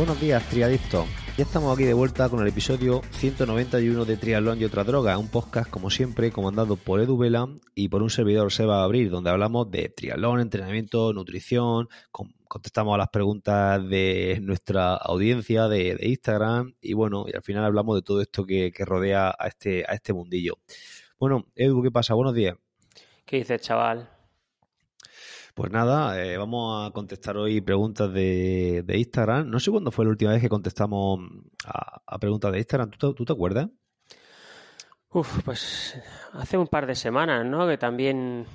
Buenos días, triadictos. Ya estamos aquí de vuelta con el episodio 191 de Triatlón y otra droga, un podcast como siempre comandado por Edu Vela y por un servidor Seba Abril, donde hablamos de triatlón, entrenamiento, nutrición, contestamos a las preguntas de nuestra audiencia de, Instagram y bueno, y al final hablamos de todo esto que, que rodea a este, a este mundillo. Bueno, Edu, ¿qué pasa? Buenos días. ¿Qué dices, chaval? Pues nada, eh, vamos a contestar hoy preguntas de, Instagram. No sé cuándo fue la última vez que contestamos a, preguntas de Instagram. ¿Tú, te acuerdas? Uf, pues hace un par de semanas, ¿no? Que también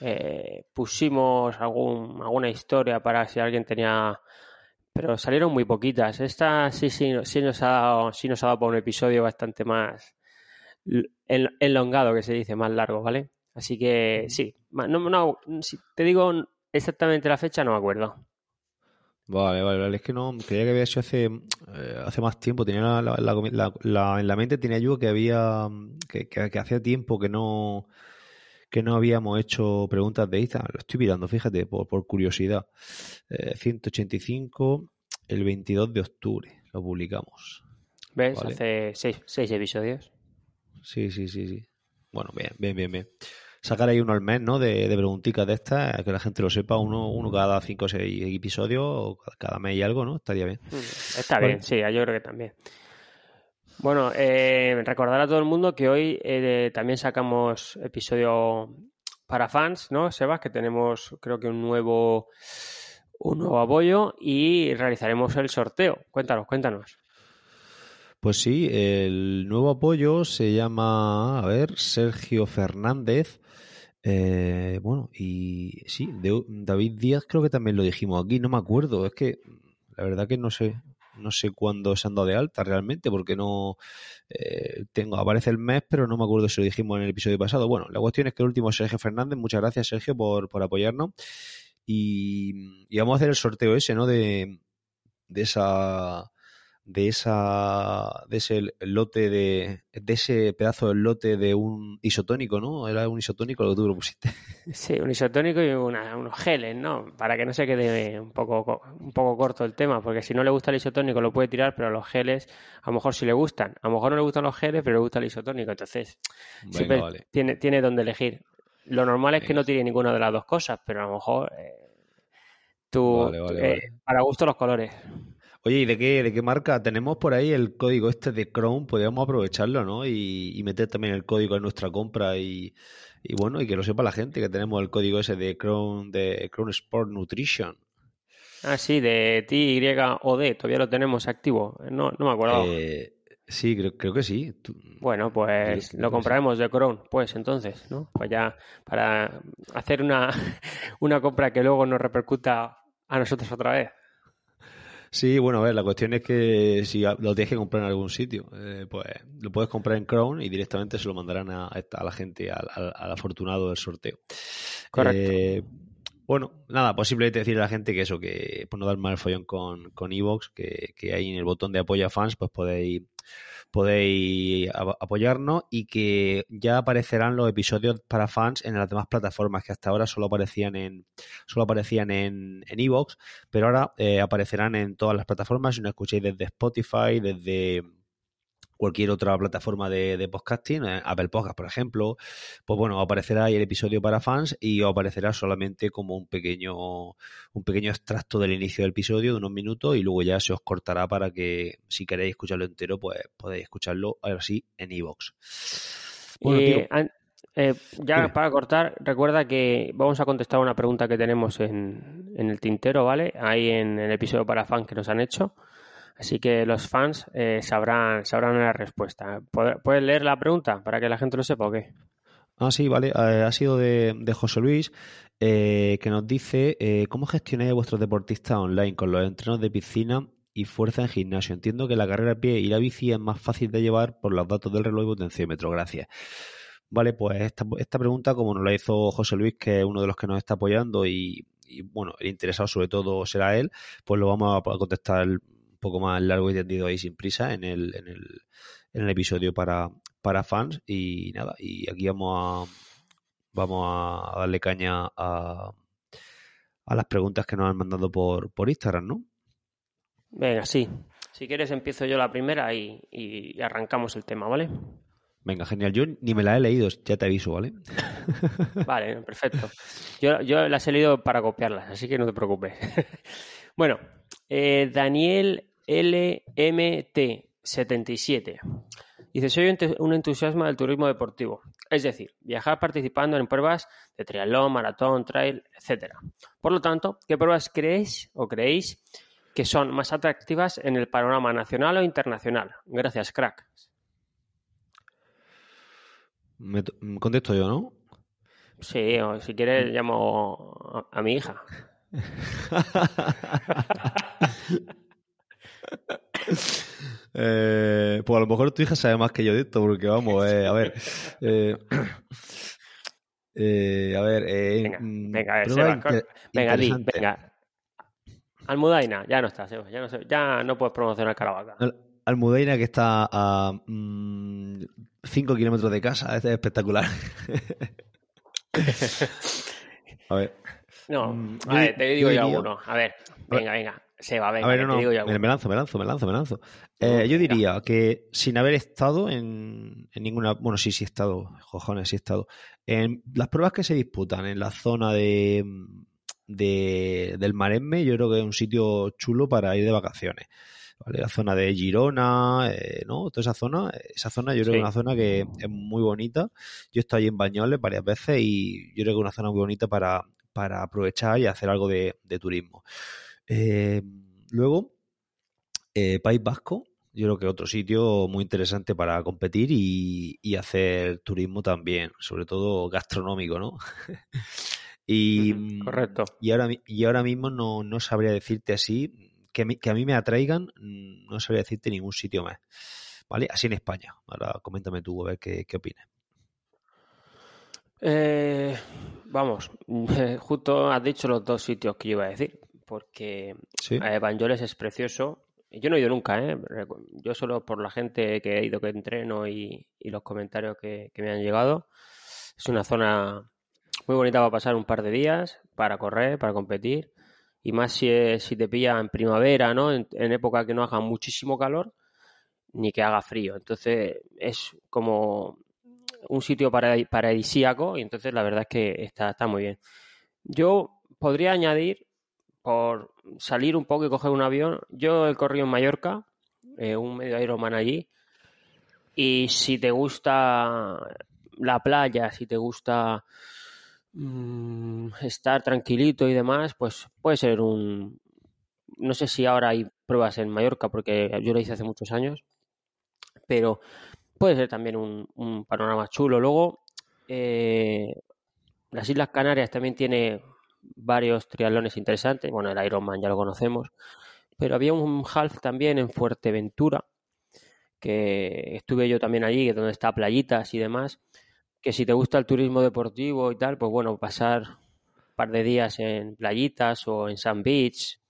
eh, pusimos algún, alguna historia para si alguien tenía... Pero salieron muy poquitas. Esta sí, sí, sí nos ha dado, sí nos ha dado por un episodio bastante más enlongado, que se dice, más largo, ¿vale? Así que sí, no, no, si te digo exactamente la fecha, no me acuerdo. Vale, vale, vale. Es que no, creía que había hecho hace, eh, hace más tiempo. Tenía la, la, en la mente tenía yo que había, que, que, hacía tiempo que no, que no habíamos hecho preguntas de Instagram. Lo estoy mirando, fíjate, por, por curiosidad. 185, eh, el 22 de octubre lo publicamos. ¿Ves? Hace seis, seis episodios. Sí, sí, sí, sí. Bueno, bien, bien, bien, bien sacar ahí uno al mes, ¿no? De, de preguntitas de estas, que la gente lo sepa, uno, uno cada cinco o seis episodios, o cada mes y algo, ¿no? Estaría bien. Mm, está bien, sí, yo creo que también. Bueno, eh, recordar a todo el mundo que hoy eh, también sacamos episodio para fans, ¿no, Sebas? Que tenemos, creo que un nuevo, un nuevo apoyo y realizaremos el sorteo. Cuéntanos, cuéntanos. Pues sí, el nuevo apoyo se llama, a ver, Sergio Fernández. Eh, bueno, y sí, David Díaz creo que también lo dijimos aquí, no me acuerdo, es que la verdad que no sé, no sé cuándo se han dado de alta realmente, porque no eh, tengo, aparece el mes, pero no me acuerdo si lo dijimos en el episodio pasado. Bueno, la cuestión es que el último es Sergio Fernández, muchas gracias Sergio por, por apoyarnos. Y, y, vamos a hacer el sorteo ese, ¿no? De, de esa de esa de ese lote de, de ese pedazo del lote de un isotónico, ¿no? Era un isotónico lo que tú lo pusiste. Sí, un isotónico y unos geles, ¿no? Para que no se quede un poco un poco corto el tema, porque si no le gusta el isotónico lo puede tirar, pero los geles a lo mejor sí le gustan. A lo mejor no le gustan los geles, pero le gusta el isotónico, entonces siempre tiene tiene donde elegir. Lo normal es que no tire ninguna de las dos cosas, pero a lo mejor eh, tú eh, para gusto los colores. Oye, ¿y de qué, de qué marca? Tenemos por ahí el código este de Chrome, podríamos aprovecharlo, ¿no? Y, meter también el código en nuestra compra y, bueno, y que lo sepa la gente que tenemos el código ese de Chrome, de Chrome Sport Nutrition. Ah, sí, de TYOD, todavía lo tenemos activo. No, no me acuerdo. Eh, sí, creo, creo, que sí. Bueno, pues lo compraremos de Chrome, pues entonces, ¿no? Pues ya para hacer una, una compra que luego nos repercuta a nosotros otra vez. Sí, bueno, a ver, la cuestión es que si lo tienes que comprar en algún sitio, eh, pues lo puedes comprar en Chrome y directamente se lo mandarán a, a la gente, al, afortunado del sorteo. Correcto. Eh, bueno, nada, posiblemente decirle a la gente que eso, que por no dar mal follón con, con Evox, que, que ahí en el botón de apoyo a fans, pues podéis podéis apoyarnos y que ya aparecerán los episodios para fans en las demás plataformas que hasta ahora solo aparecían en solo aparecían en en Evox, pero ahora eh, aparecerán en todas las plataformas. Si no escucháis desde Spotify, desde cualquier otra plataforma de, podcasting, eh, Apple Podcast, por ejemplo, pues bueno, aparecerá ahí el episodio para fans y aparecerá solamente como un pequeño, un pequeño extracto del inicio del episodio de unos minutos y luego ya se os cortará para que si queréis escucharlo entero, pues podéis escucharlo ahora sí en iVoox. Eh, ya para cortar, recuerda que vamos a contestar una pregunta que tenemos en, en el tintero, ¿vale? Ahí en el episodio para fans que nos han hecho. Así que los fans eh, sabrán, sabrán la respuesta. ¿Puedes leer la pregunta para que la gente lo sepa o qué? Ah, sí, vale. Eh, ha sido de, José Luis, eh, que nos dice cómo gestionáis vuestros deportistas online con los entrenos de piscina y fuerza en gimnasio. Entiendo que la carrera a pie y la bici es más fácil de llevar por los datos del reloj y potenciómetro. Gracias. Vale, pues esta, esta pregunta, como nos la hizo José Luis, que es uno de los que nos está apoyando y, bueno, el interesado sobre todo será él, pues lo vamos a contestar un poco más largo y tendido ahí sin prisa en el, en el, en el episodio para, para fans y nada, y aquí vamos a, vamos a darle caña a, a las preguntas que nos han mandado por, por Instagram, ¿no? Venga, sí. Si quieres empiezo yo la primera y, y arrancamos el tema, ¿vale? Venga, genial. Yo ni me la he leído, ya te aviso, ¿vale? Vale, perfecto. Yo, yo las he leído para copiarlas, así que no te preocupes. bueno, eh, Daniel LMT77. Dice, soy un entusiasmo del turismo deportivo, es decir, viajar participando en pruebas de triatlón, maratón, trail, etc. Por lo tanto, ¿qué pruebas creéis o creéis que son más atractivas en el panorama nacional o internacional. Gracias, crack. Me, contesto yo, ¿no? Sí, o si quieres llamo a, mi hija. eh, pues a lo mejor tu hija sabe más que yo de esto, porque vamos, eh, a ver. Eh, a ver. venga, mm, venga, venga, venga, venga, Almudaina, ya no está, ya no, ya no puedes promocionar Caravaca. Almudaina que está a 5 mm, kilómetros de casa, este es espectacular. a ver. No, mm, a ver, te digo yo, uno. A ver, venga, venga. Se va, venga, a ver, no, te digo yo Me lanzo, me lanzo, me lanzo, me lanzo. Eh, yo diría que sin haber estado en, en, ninguna. Bueno, sí, sí he estado, cojones, sí he estado. En las pruebas que se disputan en la zona de de, del Maresme, yo creo que es un sitio chulo para ir de vacaciones. ¿vale? La zona de Girona, eh, ¿no? Toda esa zona, esa zona yo creo que es una zona que es muy bonita. Yo he estado allí en Bañoles varias veces y yo creo que es una zona muy bonita para, para aprovechar y hacer algo de, turismo. Eh, luego, eh, País Vasco, yo creo que otro sitio muy interesante para competir y, y hacer turismo también, sobre todo gastronómico, ¿no? Y, Correcto. Y ahora, y ahora mismo no, no sabría decirte así, que, que a mí me atraigan, no sabría decirte ningún sitio más. ¿Vale? Así en España. Ahora coméntame tú a ver qué, qué opinas. Eh, vamos, justo has dicho los dos sitios que yo iba a decir, porque ¿Sí? Es precioso. Yo no he ido nunca, ¿eh? Yo solo por la gente que he ido que entreno y, y los comentarios que, que, me han llegado. Es una zona muy bonita para pasar un par de días, para correr, para competir. Y más si, si te pilla en primavera, ¿no? En, época que no haga muchísimo calor, ni que haga frío. Entonces es como un sitio paradisíaco y entonces la verdad es que está, está muy bien. Yo podría añadir, salir un poco y coger un avión, yo he corrido en Mallorca, eh, un medio Ironman allí, y si te gusta la playa, si te gusta Mm, estar tranquilito y demás, pues puede ser un... No sé si ahora hay pruebas en Mallorca, porque yo lo hice hace muchos años, pero puede ser también un, panorama chulo. Luego, eh, las Islas Canarias también tiene varios triatlones interesantes. Bueno, el Ironman ya lo conocemos, pero había un half también en Fuerteventura, que estuve yo también allí, donde está playitas y demás que si te gusta el turismo deportivo y tal, pues bueno, pasar un par de días en playitas o en Sand Beach,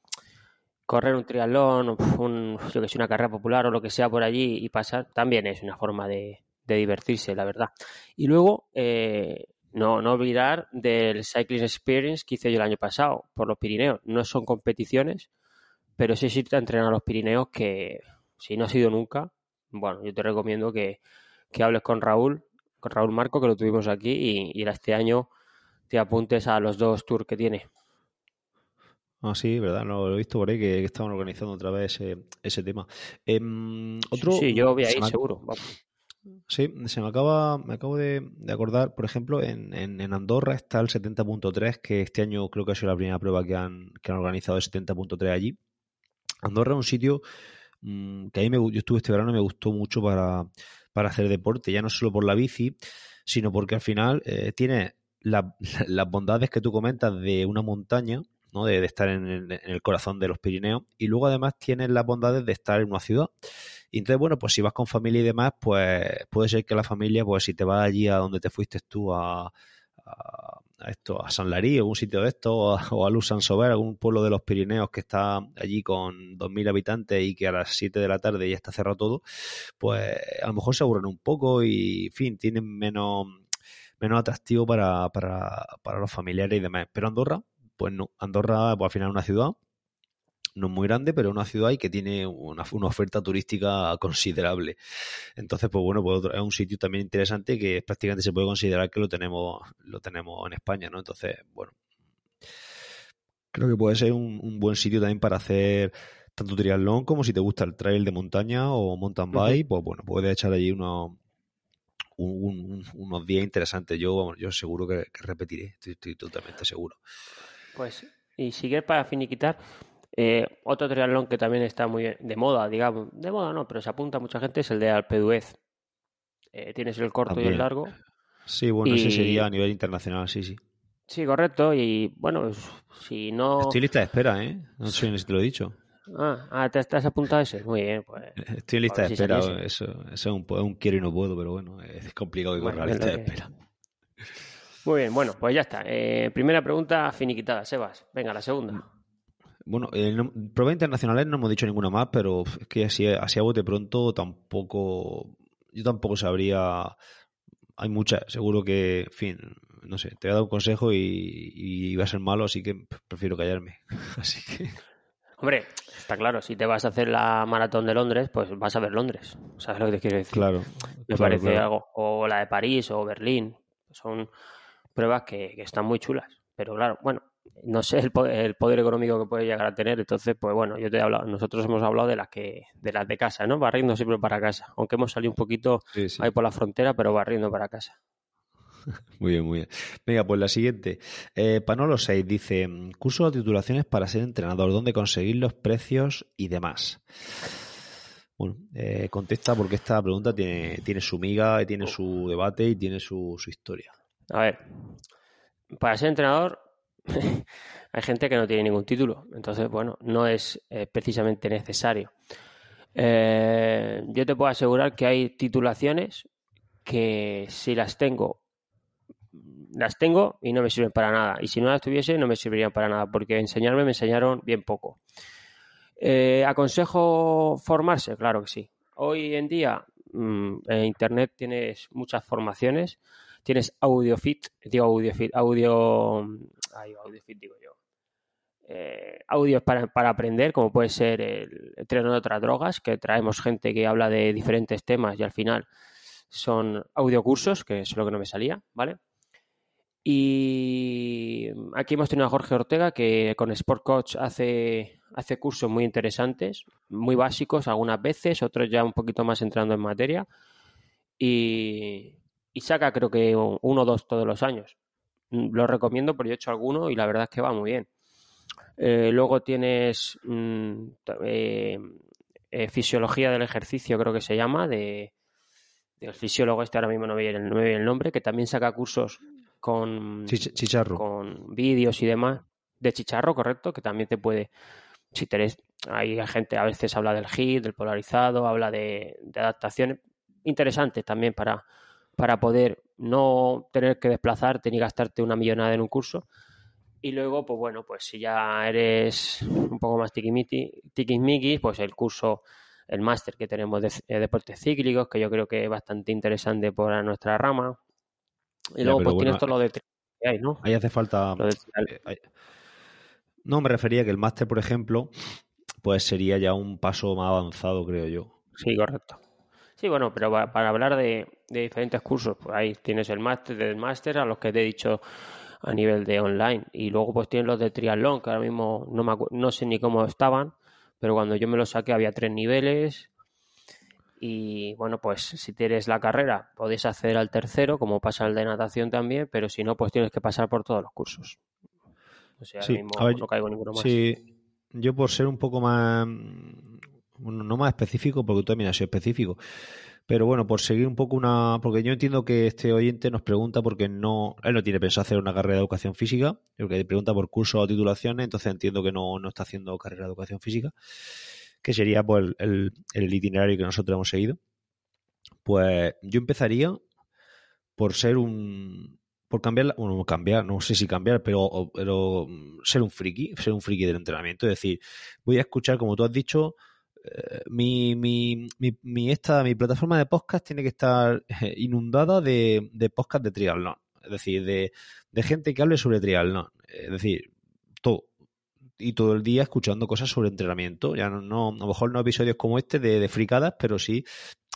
correr un triatlón, un, yo que sé, una carrera popular o lo que sea por allí y pasar, también es una forma de, divertirse, la verdad. Y luego, eh, no, no olvidar del Cycling Experience que hice yo el año pasado por los Pirineos. No son competiciones, pero sí irte a entrenar a los Pirineos que si no has ido nunca, bueno, yo te recomiendo que, que hables con Raúl con Raúl Marco, que lo tuvimos aquí, y, y este año te apuntes a los dos tours que tiene. Ah, sí, verdad, no, lo he visto por ahí que, estaban organizando otra vez ese, tema. Em, otro, sí, yo voy ahí seguro. Sí, se me acaba, me acabo de, acordar, por ejemplo, en, en, Andorra está el 70.3, que este año creo que ha sido la primera prueba que han, que han organizado el 70.3 allí. Andorra es un sitio mm, que a mí me, yo estuve este verano y me gustó mucho para, para hacer deporte, ya no solo por la bici, sino porque al final eh, tiene las bondades que tú comentas de una montaña, ¿no? de, estar en el, corazón de los Pirineos, y luego además tienes las bondades de estar en una ciudad. Y entonces, bueno, pues si vas con familia y demás, pues puede ser que la familia, pues si te vas allí a donde te fuiste tú a, a, esto, a San Larí, algún sitio de esto, o a, o a Luz algún pueblo de los Pirineos que está allí con 2.000 habitantes y que a las 7 de la tarde ya está cerrado todo, pues a lo mejor se aburren un poco y, en fin, tienen menos, menos atractivo para, para, para los familiares y demás. Pero Andorra, pues no, Andorra pues, al final es una ciudad no es muy grande, pero es una ciudad y que tiene una, oferta turística considerable. Entonces, pues bueno, pues es un sitio también interesante que prácticamente se puede considerar que lo tenemos, lo tenemos en España, ¿no? Entonces, bueno, creo que puede ser un, buen sitio también para hacer tanto triatlón como si te gusta el trail de montaña o mountain bike, pues bueno, puedes echar allí unos, unos días interesantes. Yo, yo seguro que, repetiré, estoy, totalmente seguro. Pues, y sigue para finiquitar, eh, otro triatlón que también está muy de moda, digamos, de moda no, pero se apunta a mucha gente es el de Alpe d'Huez. Eh, tienes el corto y el largo. Sí, bueno, ese sería a nivel internacional, sí, sí. Sí, correcto. Y bueno, si no. Estoy lista de espera, ¿eh? No sé si te lo he dicho. Ah, ah ¿te estás apuntado a ese? Muy bien, pues. Estoy lista de espera. Eso, es un, un, quiero y no puedo, pero bueno, es complicado que corra la lista de espera. Muy bien, bueno, pues ya está. Eh, primera pregunta finiquitada, Sebas. Venga, la segunda. Bueno, eh, pruebas internacionales no hemos dicho ninguna más, pero es que así, así a bote pronto tampoco. Yo tampoco sabría. Hay muchas, seguro que, en fin, no sé, te voy a dar un consejo y, y va a ser malo, así que prefiero callarme. Así que. Hombre, está claro, si te vas a hacer la maratón de Londres, pues vas a ver Londres. ¿Sabes lo que te quiero decir? Claro. Me parece algo. O la de París o Berlín. Son pruebas que, que, están muy chulas. Pero claro, bueno, no sé el poder, económico que puede llegar a tener. Entonces, pues bueno, yo te he hablado, nosotros hemos hablado de las que, de las de casa, ¿no? Barriendo siempre para casa. Aunque hemos salido un poquito ahí por la frontera, pero barriendo para casa. Muy bien, muy bien. Venga, pues la siguiente. Eh, Panolo 6 dice: curso de titulaciones para ser entrenador, dónde conseguir los precios y demás. Bueno, eh, contesta porque esta pregunta tiene, tiene su miga, tiene su debate y tiene su, su historia. A ver, para ser entrenador hay gente que no tiene ningún título, entonces, bueno, no es eh, precisamente necesario. Eh, yo te puedo asegurar que hay titulaciones que si las tengo, las tengo y no me sirven para nada. Y si no las tuviese, no me servirían para nada, porque enseñarme me enseñaron bien poco. Eh, ¿Aconsejo formarse? Claro que sí. Hoy en día mm, en Internet tienes muchas formaciones. Tienes AudioFit, digo AudioFit, audio Ahí digo yo. Eh, audios para, para, aprender, como puede ser el, tren de otras drogas, que traemos gente que habla de diferentes temas y al final son audiocursos, que es lo que no me salía, ¿vale? Y aquí hemos tenido a Jorge Ortega, que con Sport Coach hace, hace cursos muy interesantes, muy básicos algunas veces, otros ya un poquito más entrando en materia. Y, y saca creo que uno o dos todos los años. Mm, lo recomiendo porque yo he hecho alguno y la verdad es que va muy bien. Eh, luego tienes mm, eh, eh, fisiología del ejercicio, creo que se llama, de, del fisiólogo este, ahora mismo no me viene el, el nombre, que también saca cursos con, chicharro. con vídeos y demás. De chicharro, correcto, que también te puede, si tenés, hay gente a veces habla del HIT, del polarizado, habla de, de adaptaciones interesantes también para, para poder no tener que desplazarte ni gastarte una millonada en un curso. Y luego, pues bueno, pues si ya eres un poco más tiquismiquis, pues el curso, el máster que tenemos de, deportes cíclicos, que yo creo que es bastante interesante para nuestra rama. Y luego, pues tienes todo lo de ahí, ¿no? Ahí hace falta. Eh, no, me refería que el máster, por ejemplo, pues sería ya un paso más avanzado, creo yo. Sí, correcto. Sí, bueno, pero para, hablar de, diferentes cursos, pues ahí tienes el máster del máster a los que te he dicho a nivel de online. Y luego pues tienes los de triatlón, que ahora mismo no, me no sé ni cómo estaban, pero cuando yo me los saqué había tres niveles. Y bueno, pues si tienes la carrera, podéis acceder al tercero, como pasa el de natación también, pero si no, pues tienes que pasar por todos los cursos. O sea, ahora mismo no caigo ninguno más. Sí, yo por ser un poco más no más específico, porque tú también has sido específico. Pero bueno, por seguir un poco una. Porque yo entiendo que este oyente nos pregunta porque no. Él no tiene pensado hacer una carrera de educación física, que pregunta por cursos o titulaciones, entonces entiendo que no, no está haciendo carrera de educación física, que sería pues el, el itinerario que nosotros hemos seguido. Pues yo empezaría por ser un, por cambiar, bueno, cambiar, no sé si cambiar, pero, pero ser un friki, ser un friki del entrenamiento. Es decir, voy a escuchar, como tú has dicho, mi, mi, mi, esta, mi plataforma de podcast tiene que estar eh, inundada de, de podcast de triatlón. Es decir, de, de gente que hable sobre triatlón. Es decir, todo y todo el día escuchando cosas sobre entrenamiento. Ya no, no, a lo mejor no episodios como este de, de fricadas, pero sí,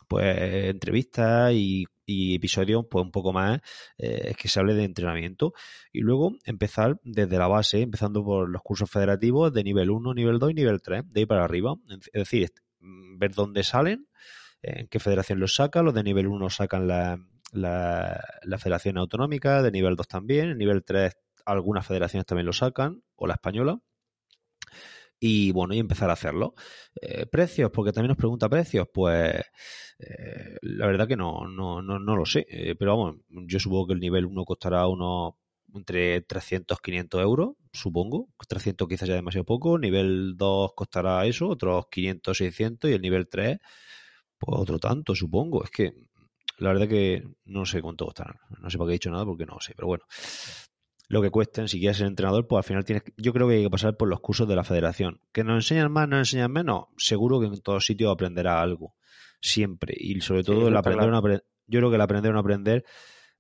pues entrevistas y y pues un poco más eh, que se hable de entrenamiento y luego empezar desde la base, empezando por los cursos federativos de nivel 1, nivel 2 y nivel 3, de ahí para arriba. Es decir, mm, ver dónde salen, en qué federación los saca, los de nivel 1 sacan la, la, la federación autonómica, de nivel 2 también, en nivel 3 algunas federaciones también lo sacan, o la española y bueno, y empezar a hacerlo. Eh, precios, porque también nos pregunta precios, pues eh, la verdad que no, no, no, no lo sé, eh, pero vamos, yo supongo que el nivel 1 costará unos entre 300 500 euros, supongo, 300 quizás ya demasiado poco, nivel 2 costará eso, otros 500, 600 y el nivel 3 pues otro tanto, supongo, es que la verdad que no sé cuánto costará, no sé por qué he dicho nada porque no sé, pero bueno, lo que cuesten, si quieres ser entrenador, pues al final tienes, yo creo que hay que pasar por los cursos de la federación. Que nos enseñan más, nos enseñan menos, seguro que en todos sitios aprenderá algo, siempre. Y sobre todo el aprender, yo creo que el aprender a no aprender,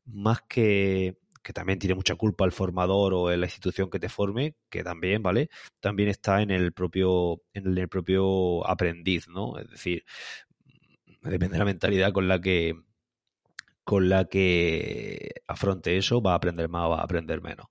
más que que también tiene mucha culpa el formador o la institución que te forme, que también, ¿vale? También está en el propio, en el propio aprendiz, ¿no? Es decir, depende de la mentalidad con la que, con la que afronte eso, va a aprender más o va a aprender menos.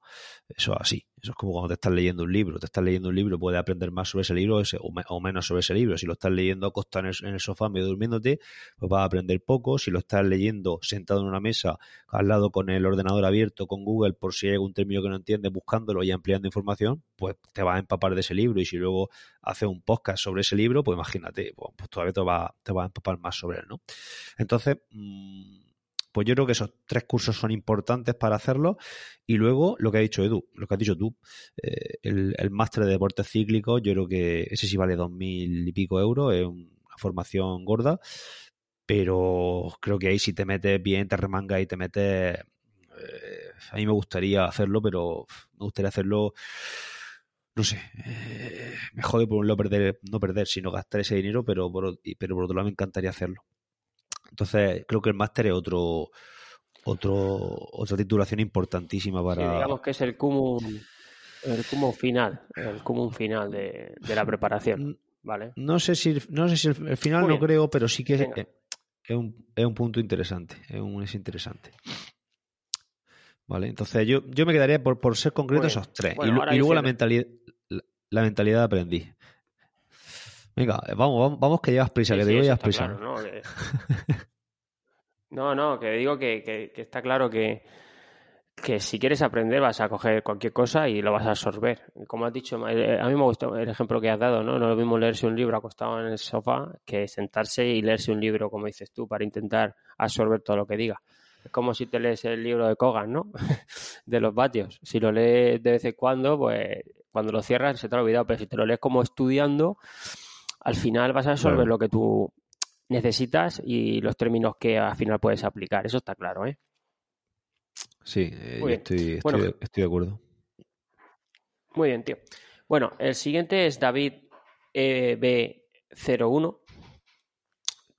Eso es así. Eso es como cuando te estás leyendo un libro. Te estás leyendo un libro, puedes aprender más sobre ese libro o, menos sobre ese libro. Si lo estás leyendo acostado en el, sofá medio durmiéndote, pues vas a aprender poco. Si lo estás leyendo sentado en una mesa al lado con el ordenador abierto con Google por si hay algún término que no entiendes, buscándolo y ampliando información, pues te vas a empapar de ese libro. Y si luego haces un podcast sobre ese libro, pues imagínate, pues, pues todavía te vas te va a empapar más sobre él, ¿no? Entonces, mmm, pues yo creo que esos tres cursos son importantes para hacerlo. Y luego lo que ha dicho Edu, lo que has dicho tú, eh, el, máster de deportes cíclicos, yo creo que ese sí vale dos mil y pico euros, es una formación gorda, pero creo que ahí si te metes bien, te remangas y te metes... Eh, a mí me gustaría hacerlo, pero me gustaría hacerlo no sé, eh, me jode por un lado perder, no perder, sino gastar ese dinero, pero pero por otro lado me encantaría hacerlo. Entonces, creo que el máster es otro, otro, otra titulación importantísima para. digamos que es el cumum, el cumum final, el cumum final de, la preparación. ¿Vale? No sé si, no sé si el, final no creo, pero sí que es, es, un, es un punto interesante. Es, un, es interesante. Vale, entonces yo, yo me quedaría por, por ser concreto esos tres. y, luego la mentalidad, la, mentalidad de aprendiz. Venga, vamos, vamos, que llevas prisa, que te digo llevas prisa. ¿no? ¿no? que digo que, está claro que, que, si quieres aprender vas a coger cualquier cosa y lo vas a absorber. Como has dicho, eh, a mí me gustó el ejemplo que has dado, ¿no? No es lo mismo leerse un libro acostado en el sofá que sentarse y leerse un libro, como dices tú, para intentar absorber todo lo que diga. Es como si te lees el libro de Kogan, ¿no? de los vatios. Si lo lees de vez en cuando, pues cuando lo cierras se te ha olvidado, pero si te lo lees como estudiando, al final vas a resolver lo que tú necesitas y los términos que al final puedes aplicar. Eso está claro, ¿eh? Sí, eh, estoy, de acuerdo. Muy bien, tío. Bueno, el siguiente es David EB01,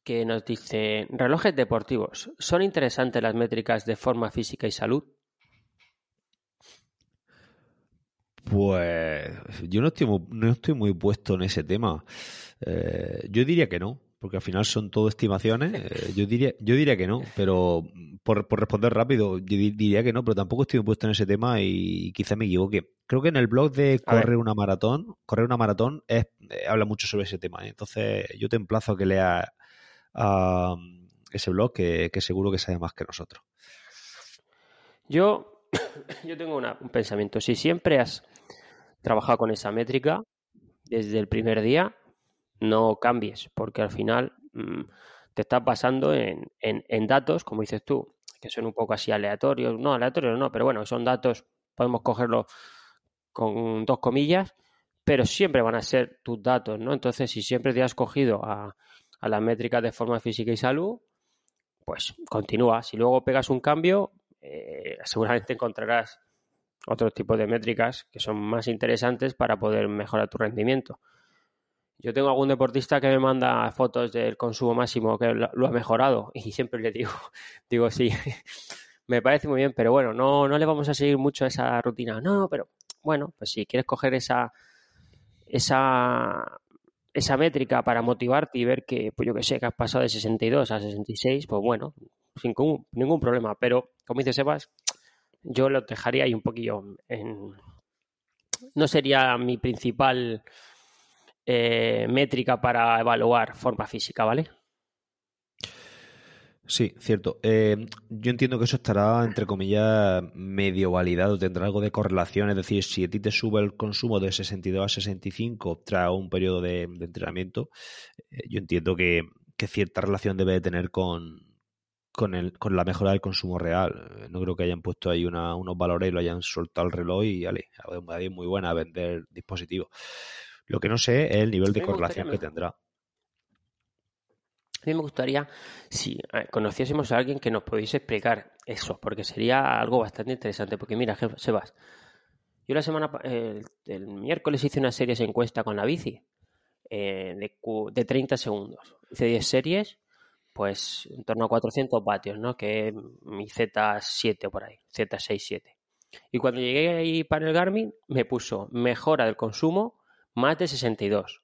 que nos dice, relojes deportivos, ¿son interesantes las métricas de forma física y salud? Pues yo no estoy muy, no estoy muy puesto en ese tema. Eh, yo diría que no, porque al final son todo estimaciones. Eh, yo diría, yo diría que no, pero por, responder rápido, yo diría que no, pero tampoco estoy muy puesto en ese tema y quizá me equivoque. Creo que en el blog de correr una maratón, correr una maratón es, eh, habla mucho sobre ese tema. Entonces yo te emplazo a que leas ese blog que, seguro que sabe más que nosotros. Yo, yo tengo un pensamiento. Si siempre has trabajado con esa métrica desde el primer día, no cambies, porque al final mm, te estás basando en, en, datos, como dices tú, que son un poco así aleatorios. No, aleatorios no, pero bueno, son datos, podemos cogerlo con dos comillas, pero siempre van a ser tus datos, ¿no? Entonces, si siempre te has cogido a, a las métricas de forma física y salud, pues continúa. Si luego pegas un cambio, eh, seguramente encontrarás otros tipos de métricas que son más interesantes para poder mejorar tu rendimiento. Yo tengo algún deportista que me manda fotos del consumo máximo que lo ha mejorado y siempre le digo, digo sí, me parece muy bien, pero bueno, no, no le vamos a seguir mucho esa rutina. No, pero bueno, pues si quieres coger esa, esa, esa métrica para motivarte y ver que, pues yo que sé, que has pasado de 62 a 66, pues bueno, sin ningún problema. Pero, como dice Sebas, yo lo dejaría ahí un poquillo en... No sería mi principal eh, métrica para evaluar forma física, ¿vale? Sí, cierto. Eh, yo entiendo que eso estará, entre comillas, medio validado, tendrá algo de correlación, es decir, si a ti te sube el consumo de 62 a 65 tras un periodo de, entrenamiento, eh, yo entiendo que, cierta relación debe de tener con, con, el, con la mejora del consumo real. No creo que hayan puesto ahí unos valores y lo hayan soltado el reloj y, vale, es muy buena a vender dispositivos. Lo que no sé es el nivel de correlación que tendrá. A mí me gustaría si conociésemos a alguien que nos pudiese explicar eso, porque sería algo bastante interesante. Porque mira, Sebas, yo la semana, el, miércoles hice una serie de encuesta con la bici eh, de, de 30 segundos. Hice 10 series, pues en torno a 400 vatios, ¿no? Que mi Z7 por ahí, Z67. Y cuando llegué ahí para el Garmin, me puso mejora del consumo más de 62.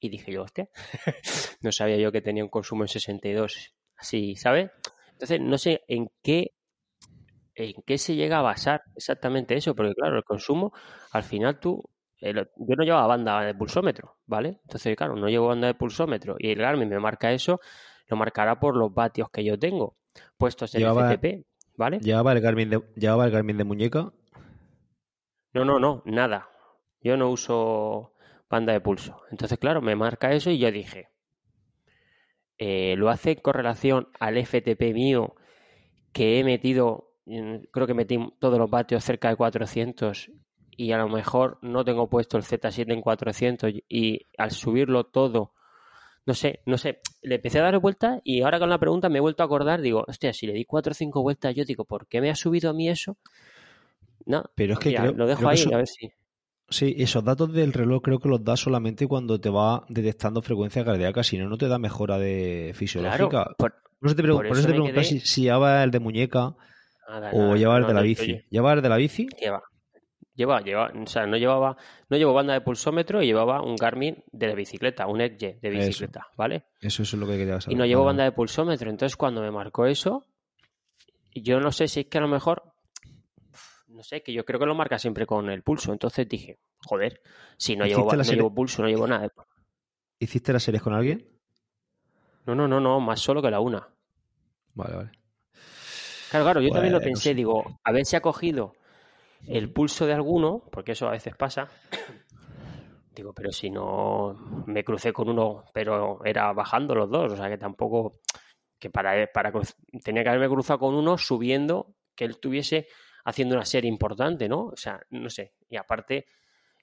Y dije yo, hostia, no sabía yo que tenía un consumo en 62, así, ¿sabes? Entonces, no sé en qué, en qué se llega a basar exactamente eso, porque claro, el consumo, al final tú, yo no llevaba banda de pulsómetro, ¿vale? Entonces, claro, no llevo banda de pulsómetro y el Garmin me marca eso, lo marcará por los vatios que yo tengo puestos en el FTP, ¿vale? ¿Llevaba el Garmin de, ¿llevaba el Garmin de muñeca? No, no, no, nada. Yo no uso banda de pulso. Entonces, claro, me marca eso y yo dije, eh, lo hace en correlación al FTP mío que he metido, creo que metí todos los vatios cerca de 400 y a lo mejor no tengo puesto el Z7 en 400 y al subirlo todo, no sé, no sé, le empecé a dar vueltas y ahora con la pregunta me he vuelto a acordar, digo, hostia, si le di 4 o 5 vueltas, yo digo, ¿por qué me ha subido a mí eso? No, pero es que lo dejo ahí a ver si. Sí, esos datos del reloj creo que los da solamente cuando te va detectando frecuencia cardíaca, si no, no te da mejora de fisiológica. por, eso te, pregunto si, lleva el de muñeca o lleva el de la bici. ¿Lleva el de la bici? Lleva. Lleva, lleva, o sea, no llevaba, no llevaba banda de pulsómetro y llevaba un Garmin de bicicleta, un Edge de bicicleta, ¿vale? Eso, es lo que quería saber. Y no llevo banda de pulsómetro, entonces cuando me marcó eso, yo no sé si es que a lo mejor no sé, que yo creo que lo marca siempre con el pulso. Entonces dije, joder, si no, llevo, no llevo pulso, no llevo nada. ¿Hiciste las series con alguien? No, no, no, no, más solo que la una. Vale, vale. Claro, claro, yo también lo pues pensé, digo, a ver si ha cogido el pulso de alguno, porque eso a veces pasa. Digo, pero si no me crucé con uno, pero era bajando los dos, o sea que tampoco que para, para tenía que haberme cruzado con uno subiendo que él tuviese haciendo una serie importante, ¿no? O sea, no sé. Y aparte,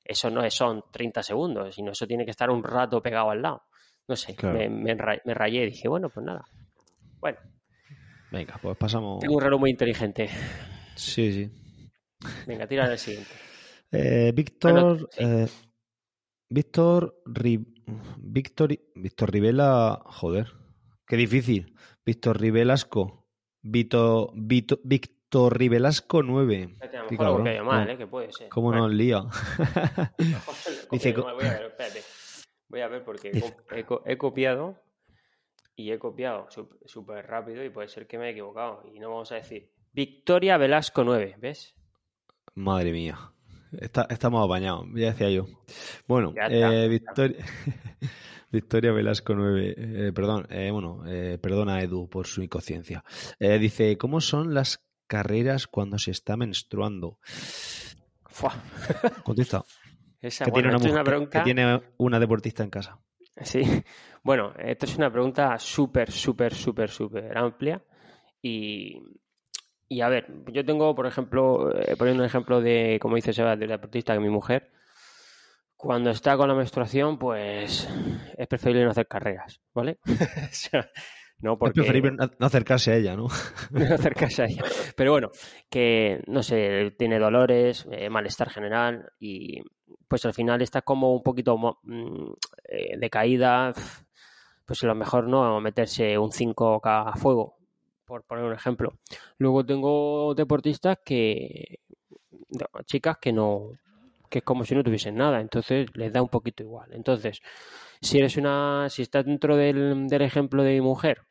eso no es, son 30 segundos, sino eso tiene que estar un rato pegado al lado. No sé, me, me, rayé y dije, bueno, pues nada. Bueno. Venga, pues pasamos. Tengo un reloj muy inteligente. Sí, sí. Venga, tira el siguiente. Eh, Víctor. Eh, Víctor. Víctor. Víctor Rivela. Joder. Qué difícil. Víctor Rivelasco. Vito, Vito, Víctor Torribelasco 9. Qué cabrón. Que mal, ¿eh? que puede ser. ¿Cómo nos lía? Dice, voy a ver, espérate. Voy a ver porque he, copiado y he copiado súper rápido y puede ser que me he equivocado. Y no vamos a decir Victoria Velasco 9, ¿ves? Madre mía. estamos apañados, ya decía yo. Bueno, eh, Victoria, Victoria Velasco 9, eh, perdón, eh, bueno, eh, perdona Edu por su inconsciencia. dice, ¿cómo son las carreras cuando se está menstruando? Contesta. Esa, tiene una, que tiene una deportista en casa. Sí, bueno, esto es una pregunta súper, súper, súper, súper amplia y, y a ver, yo tengo, por ejemplo, eh, poniendo un ejemplo de, como dice Seba, de deportista que mi mujer, cuando está con la menstruación, pues es preferible no hacer carreras, ¿vale? no porque... Es preferible no acercarse a ella, ¿no? no acercarse a ella. Pero bueno, que, no sé, tiene dolores, eh, malestar general y pues al final está como un poquito mm, eh, de caída, pues lo mejor no meterse un 5K a fuego, por poner un ejemplo. Luego tengo deportistas que, chicas que no, que es como si no tuviesen nada, entonces les da un poquito igual. Entonces, si eres una, si estás dentro del, del ejemplo de mi mujer,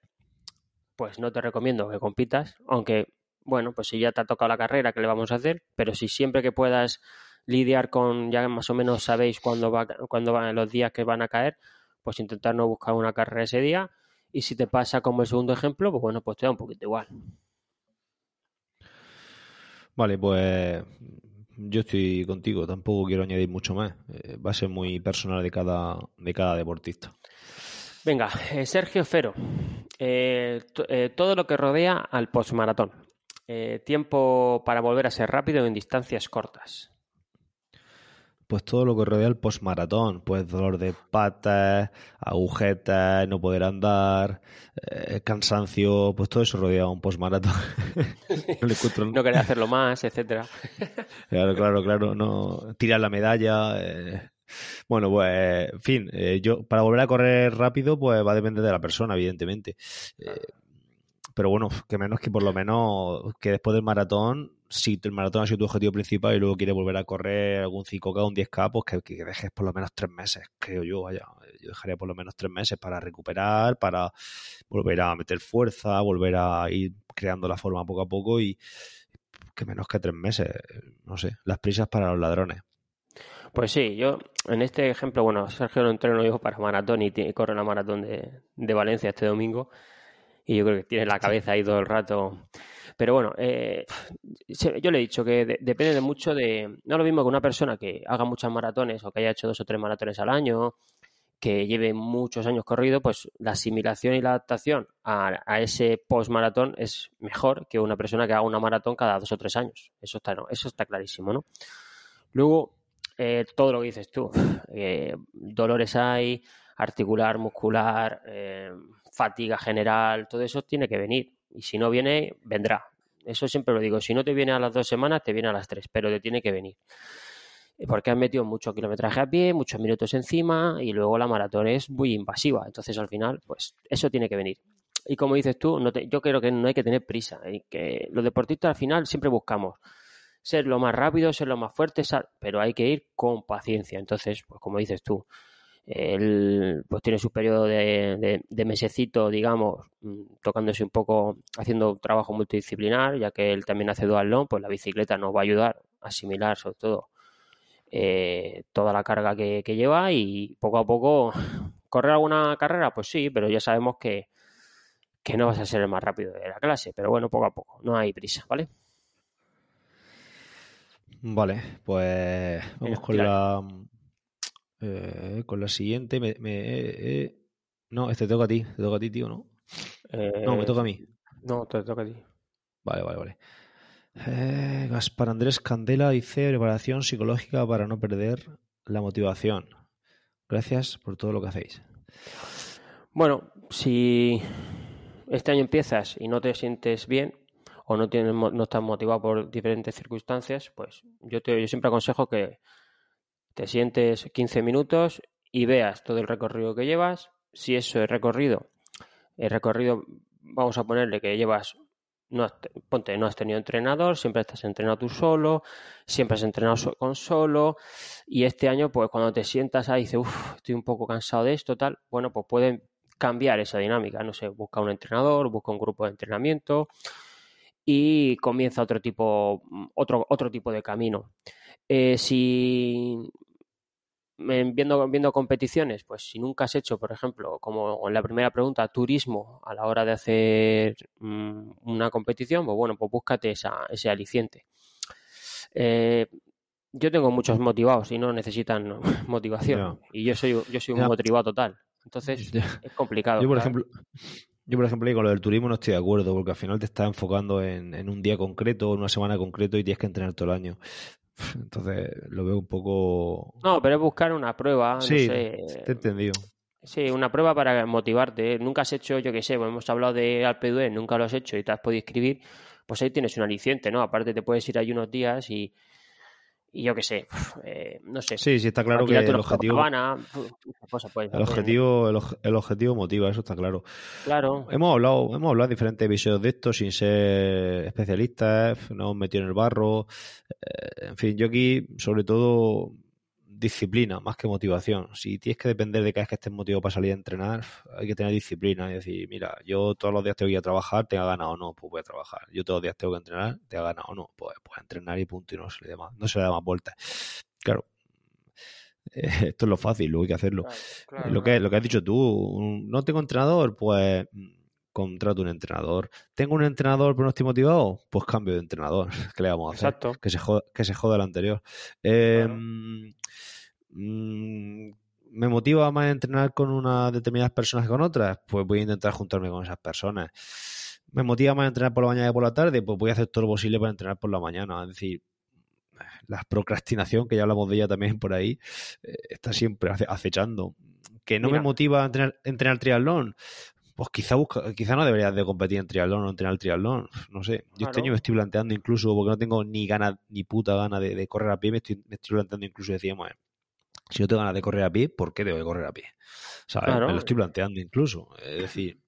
pues no te recomiendo que compitas, aunque, bueno, pues si ya te ha tocado la carrera, ¿qué le vamos a hacer? Pero si siempre que puedas lidiar con, ya más o menos sabéis cuándo, va, cuándo van los días que van a caer, pues intentar no buscar una carrera ese día. Y si te pasa como el segundo ejemplo, pues bueno, pues te da un poquito igual. Vale, pues yo estoy contigo, tampoco quiero añadir mucho más. Eh, va a ser muy personal de cada, de cada deportista. Venga, eh, Sergio Fero. Eh, todo lo que rodea al postmaratón. tiempo para volver a ser rápido en distancias cortas pues todo lo que rodea el postmaratón, pues dolor de patas, agujetas, no poder andar, eh, cansancio, pues todo eso rodea un postmaratón. no, no querer hacerlo más, etcétera. claro, claro, claro, no tirar la medalla. Eh. Bueno, pues, en fin, eh, yo para volver a correr rápido, pues va a depender de la persona, evidentemente. Pero bueno, que menos que por lo menos que después del maratón si el maratón ha sido tu objetivo principal y luego quieres volver a correr algún 5K, un 10K, pues que, dejes por lo menos tres meses, creo yo, vaya. Yo dejaría por lo menos tres meses para recuperar, para volver a meter fuerza, volver a ir creando la forma poco a poco y que menos que tres meses, no sé, las prisas para los ladrones. Pues sí, yo en este ejemplo, bueno, Sergio no entreno yo para maratón y, corre la maratón de, de Valencia este domingo y yo creo que tiene la cabeza ahí todo el rato pero bueno, eh, yo le he dicho que depende de mucho de. No lo mismo que una persona que haga muchas maratones o que haya hecho dos o tres maratones al año, que lleve muchos años corrido, pues la asimilación y la adaptación a, ese post-maratón es mejor que una persona que haga una maratón cada dos o tres años. Eso está, no, eso está clarísimo, ¿no? Luego, eh, todo lo que dices tú, eh, dolores hay, articular, muscular, fatiga general, todo eso tiene que venir y si no viene, vendrá. Eso siempre lo digo. Si no te viene a las dos semanas, te viene a las tres, pero te tiene que venir. Porque has metido mucho kilometraje a pie, muchos minutos encima y luego la maratón es muy invasiva. Entonces al final, pues eso tiene que venir. Y como dices tú, no yo creo que no hay que tener prisa. Y que los deportistas al final siempre buscamos ser lo más rápido, ser lo más fuerte, pero hay que ir con paciencia. Entonces, pues como dices tú, él pues tiene su periodo de, de, mesecito, digamos, mm, tocándose un poco, haciendo trabajo multidisciplinar, ya que él también hace dual long, pues la bicicleta nos va a ayudar a asimilar sobre todo eh, toda la carga que, lleva y poco a poco correr alguna carrera, pues sí, pero ya sabemos que, que no vas a ser el más rápido de la clase, pero bueno, poco a poco, no hay prisa, ¿vale? Vale, pues vamos con la, eh, con la siguiente me... Eh, no, este te toca a ti, te toca a ti, tío, ¿no? no, me toca a mí. Eh, no, te toca a ti. Vale, vale, vale. Gaspar Andrés Candela dice preparación psicológica para no perder la motivación. Gracias por todo lo que hacéis. Bueno, si este año empiezas y no te sientes bien o no, tienes, no estás motivado por diferentes circunstancias, pues yo, te, yo siempre aconsejo que te sientes 15 minutos y veas todo el recorrido que llevas. Si eso es recorrido, el recorrido, vamos a ponerle que llevas, no ponte, no has tenido entrenador, siempre estás entrenado tú solo, siempre has entrenado con solo, y este año, pues cuando te sientas ahí dices, uff, estoy un poco cansado de esto, tal, bueno, pues pueden cambiar esa dinámica, no sé, busca un entrenador, busca un grupo de entrenamiento y comienza otro tipo, otro, otro tipo de camino. Eh, si viendo, viendo competiciones, pues si nunca has hecho, por ejemplo, como en la primera pregunta, turismo a la hora de hacer mm, una competición, pues bueno, pues búscate esa, ese aliciente. Eh, yo tengo muchos motivados y no necesitan motivación. Y yo soy, yo soy un motivado total. Entonces es complicado. Yo, por ejemplo, yo, por ejemplo, con lo del turismo no estoy de acuerdo, porque al final te estás enfocando en, un día concreto, en una semana concreto y tienes que entrenar todo el año. Entonces lo veo un poco. No, pero es buscar una prueba. Sí, no sé. te he entendido. Sí, una prueba para motivarte. Nunca has hecho, yo qué sé, hemos hablado de Alpe nunca lo has hecho y te has podido escribir, pues ahí tienes un aliciente, ¿no? Aparte te puedes ir ahí unos días y, y yo qué sé, eh, no sé. Sí, sí, está claro que el objetivo, el objetivo, el, objetivo motiva, eso está claro. Claro. Hemos hablado, hemos hablado de diferentes episodios de esto sin ser especialistas, nos hemos metido en el barro. Eh, en fin, yo aquí, sobre todo, disciplina más que motivación. Si tienes que depender de cada vez que estés motivado para salir a entrenar, hay que tener disciplina y decir, mira, yo todos los días tengo que ir a trabajar, tenga ganas o no, pues voy a trabajar. Yo todos los días tengo que entrenar, tenga ganas o no, pues, pues entrenar y punto y no se le da más, no se le da más vueltas. Claro, esto es lo fácil, luego hay que hacerlo. lo, que, lo que has dicho tú, no tengo entrenador, pues contrato un entrenador. ¿Tengo un entrenador pero no estoy motivado? Pues cambio de entrenador. ¿Qué le vamos a hacer? Exacto. Que se joda, que se joda el anterior. Eh, Mm, ¿Me motiva más entrenar con unas determinadas personas que con otras? Pues voy a intentar juntarme con esas personas. ¿Me motiva más entrenar por la mañana que por la tarde? Pues voy a hacer todo lo posible para entrenar por la mañana. Es decir, la procrastinación, que ya hablamos de ella también por ahí, eh, está siempre acechando. ¿Que no me motiva a entrenar, entrenar triatlón? Pues quizá, busca, quizá no deberías de competir en triatlón o entrenar triatlón. No sé. Yo este año me estoy planteando incluso, porque no tengo ni ganas, ni puta gana de, correr a pie, me estoy, me estoy planteando incluso, decíamos, si no tengo ganas de correr a pie, ¿por qué debo de correr a pie? ¿Sabes? Me lo estoy planteando incluso. Es decir,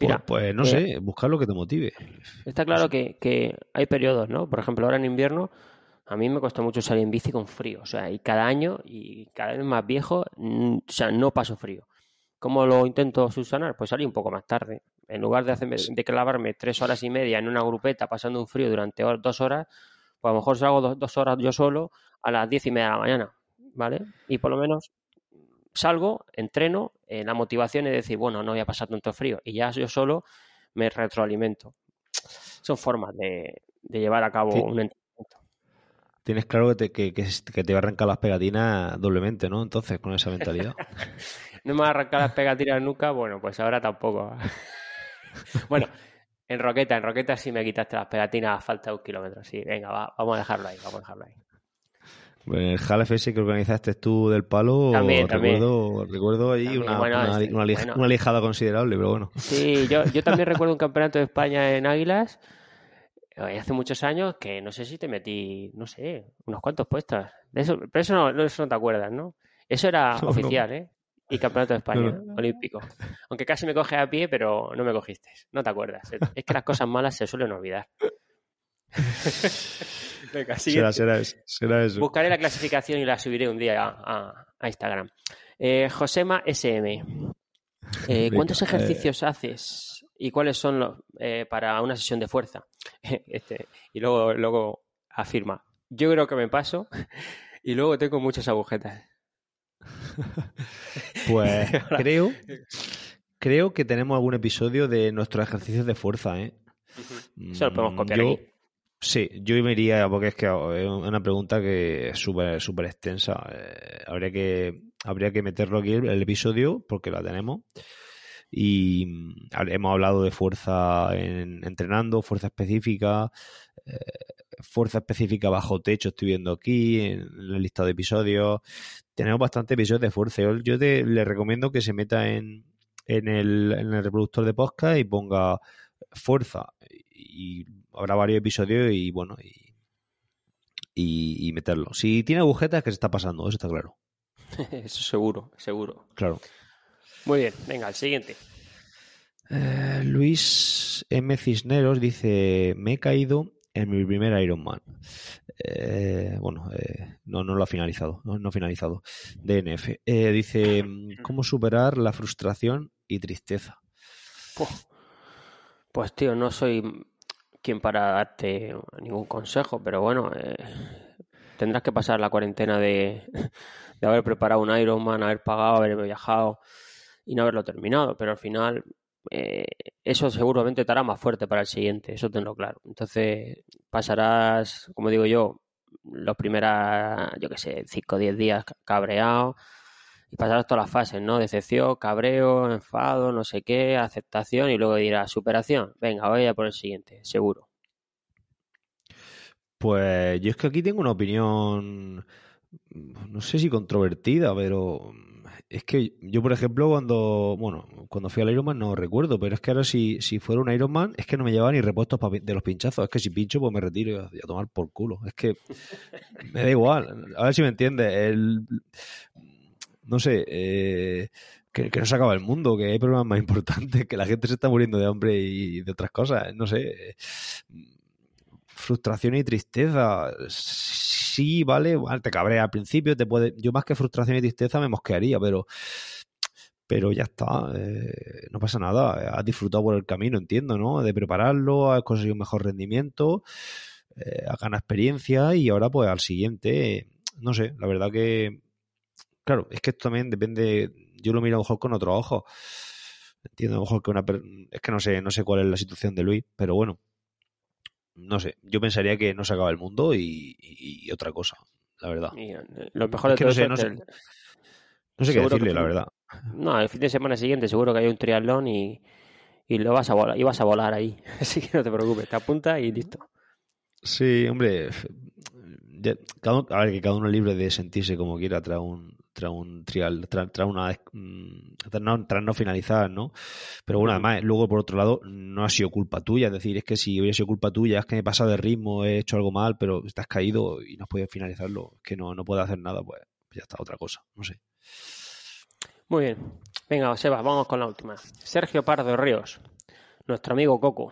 pues, pues, no eh, sé, buscar lo que te motive. Está claro que, que, hay periodos, ¿no? Por ejemplo, ahora en invierno, a mí me cuesta mucho salir en bici con frío. O sea, y cada año, y cada vez más viejo, o sea, no paso frío. ¿Cómo lo intento subsanar? Pues salir un poco más tarde. En lugar de, hacerme, de clavarme tres horas y media en una grupeta pasando un frío durante dos horas, pues a lo mejor salgo dos, dos horas yo solo a las diez y media de la mañana ¿vale? Y por lo menos salgo, entreno, eh, la motivación es decir, bueno, no voy a pasar tanto frío y ya yo solo me retroalimento. Son formas de, llevar a cabo un entrenamiento. Tienes claro que te, que, que, te va a arrancar las pegatinas doblemente, ¿no? Entonces, con esa mentalidad. no me va a arrancar las pegatinas nunca, bueno, pues ahora tampoco. bueno, en Roqueta, en Roqueta sí me quitaste las pegatinas a falta de un kilómetro. Sí, venga, vamos a dejarlo ahí, vamos a dejarlo ahí. El Half ese que organizaste tú del palo, también, recuerdo, recuerdo ahí una, una, lijada considerable, pero bueno. Sí, yo, yo también recuerdo un campeonato de España en Águilas eh, hace muchos años que no sé si te metí, no sé, unos cuantos puestos. eso, pero eso no, eso no te acuerdas, ¿no? Eso era oficial, ¿eh? Y campeonato de España, olímpico. Aunque casi me coge a pie, pero no me cogiste. No te acuerdas. Es que las cosas malas se suelen olvidar. será, eso, Buscaré la clasificación y la subiré un día a, Instagram. Eh, Josema SM. Eh, ¿Cuántos ejercicios haces y cuáles son los eh, para una sesión de fuerza? Este, y luego, luego afirma, yo creo que me paso y luego tengo muchas agujetas. Pues creo, creo que tenemos algún episodio de nuestros ejercicios de fuerza, ¿eh? Eso lo podemos copiar aquí. Sí, yo me iría, porque es que es una pregunta que es súper súper extensa. Eh, habría, que, habría que meterlo aquí el, episodio, porque la tenemos. Y mm, hemos hablado de fuerza en, entrenando, fuerza específica, eh, fuerza específica bajo techo, estoy viendo aquí en, el listado de episodios. Tenemos bastantes episodios de fuerza. Yo, te, le recomiendo que se meta en, en, el, en el reproductor de podcast y ponga fuerza y habrá varios episodios y bueno, y, y, meterlo. Si tiene agujetas, que se está pasando, eso está claro. eso seguro, seguro. Claro. Muy bien, venga, el siguiente. Eh, Luis M. Cisneros dice: Me he caído en mi primer Ironman. Eh, bueno, eh, no, no lo ha finalizado, no, ha finalizado. DNF. Eh, dice: ¿Cómo superar la frustración y tristeza? Pues, tío, no soy quien para darte ningún consejo, pero bueno, eh, tendrás que pasar la cuarentena de, haber preparado un Ironman, haber pagado, haber viajado y no haberlo terminado, pero al final eh, eso seguramente te hará más fuerte para el siguiente, eso tenlo claro. Entonces pasarás, como digo yo, los primeros, yo qué sé, 5 o 10 días cabreado y pasarás todas las fases, ¿no? Decepción, cabreo, enfado, no sé qué, aceptación y luego dirás superación. Venga, voy a por el siguiente, seguro. Pues yo es que aquí tengo una opinión, no sé si controvertida, pero es que yo, por ejemplo, cuando bueno cuando fui al Ironman no recuerdo, pero es que ahora si, si fuera un Ironman es que no me llevaba ni repuestos de los pinchazos. Es que si pincho, pues me retiro y a, tomar por culo. Es que me da igual. A ver si me entiendes. El, no sé, eh, que, no se acaba el mundo, que hay problemas más importantes, que la gente se está muriendo de hambre y de otras cosas. No sé frustración y tristeza. Sí, vale, te cabrea al principio, te puede. Yo más que frustración y tristeza me mosquearía, pero. Pero ya está, eh, no pasa nada. Has disfrutado por el camino, entiendo, ¿no? De prepararlo, has conseguido un mejor rendimiento, eh, has ganado experiencia y ahora, pues al siguiente, no sé, la verdad que. Claro, es que esto también depende. Yo lo miro a lo mejor con otro ojo. Entiendo a lo mejor que una. Es que no sé, no sé cuál es la situación de Luis, pero bueno, no sé, yo pensaría que no se acaba el mundo y, otra cosa, la verdad. Eh, lo mejor de todo no sé, no sé, no sé qué decirle, la verdad. No, el fin de semana siguiente seguro que hay un triatlón y, y lo vas a volar, y vas a volar ahí. Así que no te preocupes, te apunta y listo. Sí, hombre, a ver, que cada uno es libre de sentirse como quiera tras un, tras un trial, tras, una mm, tras no, finalizar, ¿no? Pero bueno, además, luego por otro lado, no ha sido culpa tuya, es decir, es que si hubiera sido culpa tuya, es que me he pasado de ritmo, he hecho algo mal, pero estás caído y no has podido finalizarlo, es que no, no puedes hacer nada, pues ya está, otra cosa, no sé. Muy bien. Venga, Seba, vamos con la última. Sergio Pardo Ríos, nuestro amigo Coco.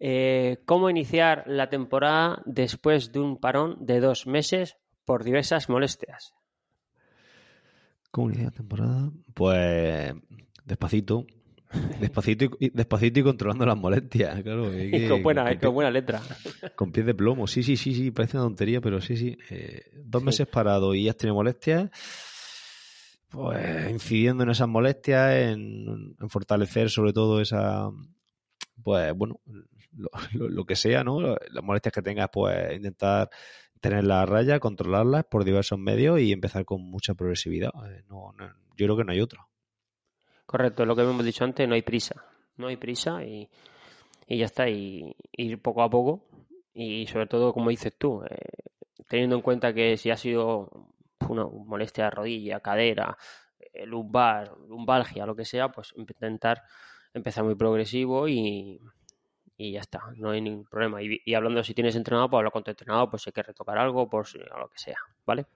Eh, ¿Cómo iniciar la temporada después de un parón de dos meses por diversas molestias? ¿Cómo iniciar la temporada? Pues despacito. Despacito y, despacito y controlando las molestias, claro. con, buena, con, buena letra. Con pies de plomo, sí, sí, sí, sí, parece una tontería, pero sí, sí. Eh, dos meses parado y has tenido molestias, pues incidiendo en esas molestias, en, en fortalecer sobre todo esa, pues bueno, lo, que sea, ¿no? Las molestias que tengas, pues intentar tener la raya, controlarlas por diversos medios y empezar con mucha progresividad. Eh, no, yo creo que no hay otro. Correcto, lo que hemos dicho antes, no hay prisa. No hay prisa y, ya está, y ir poco a poco. Y sobre todo, como dices tú, eh, teniendo en cuenta que si ha sido una molestia de rodilla, cadera, eh, lumbar, lumbalgia, lo que sea, pues intentar empezar muy progresivo y, y ya está, no hay ningún problema. Y, hablando si tienes entrenado, pues hablar con tu entrenador, pues si hay que retocar algo, pues o lo que sea, ¿vale?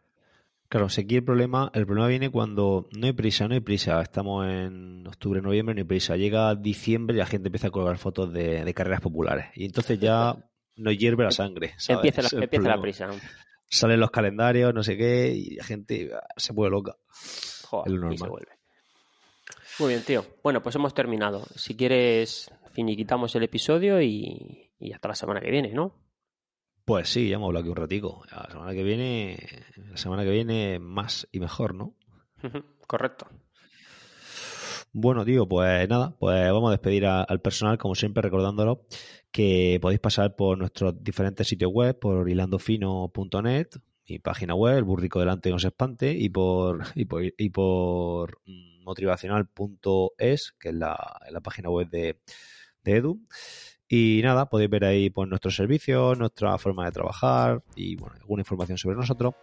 Claro, si aquí el problema, el problema viene cuando no hay prisa, no hay prisa. Estamos en octubre, noviembre, no hay prisa. Llega diciembre y la gente empieza a colgar fotos de, carreras populares. Y entonces ya no hierve la sangre. Empieza, la, empieza la prisa. Salen los calendarios, no sé qué, y la gente se vuelve loca. Joder, es normal. vuelve. Muy bien, tío. Bueno, pues hemos terminado. Si quieres finiquitamos el episodio y, hasta la semana que viene, ¿no? Pues sí, ya hemos hablado aquí un ratico. La semana que viene, la semana que viene más y mejor, ¿no? Correcto. Bueno, tío, pues nada, pues vamos a despedir al personal, como siempre, recordándolo que podéis pasar por nuestros diferentes sitios web, por hilandofino.net, mi página web, el burrico delante no se espante, y por, y por, y por motivacional.es, que es la, la página web de, de Edu. Y nada, podéis ver ahí pues, nuestros servicios, nuestra forma de trabajar y bueno, alguna información sobre nosotros.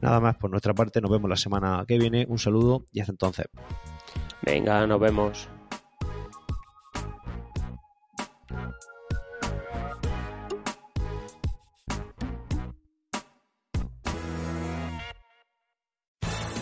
Nada más por nuestra parte, nos vemos la semana que viene. Un saludo y hasta entonces. Venga, nos vemos.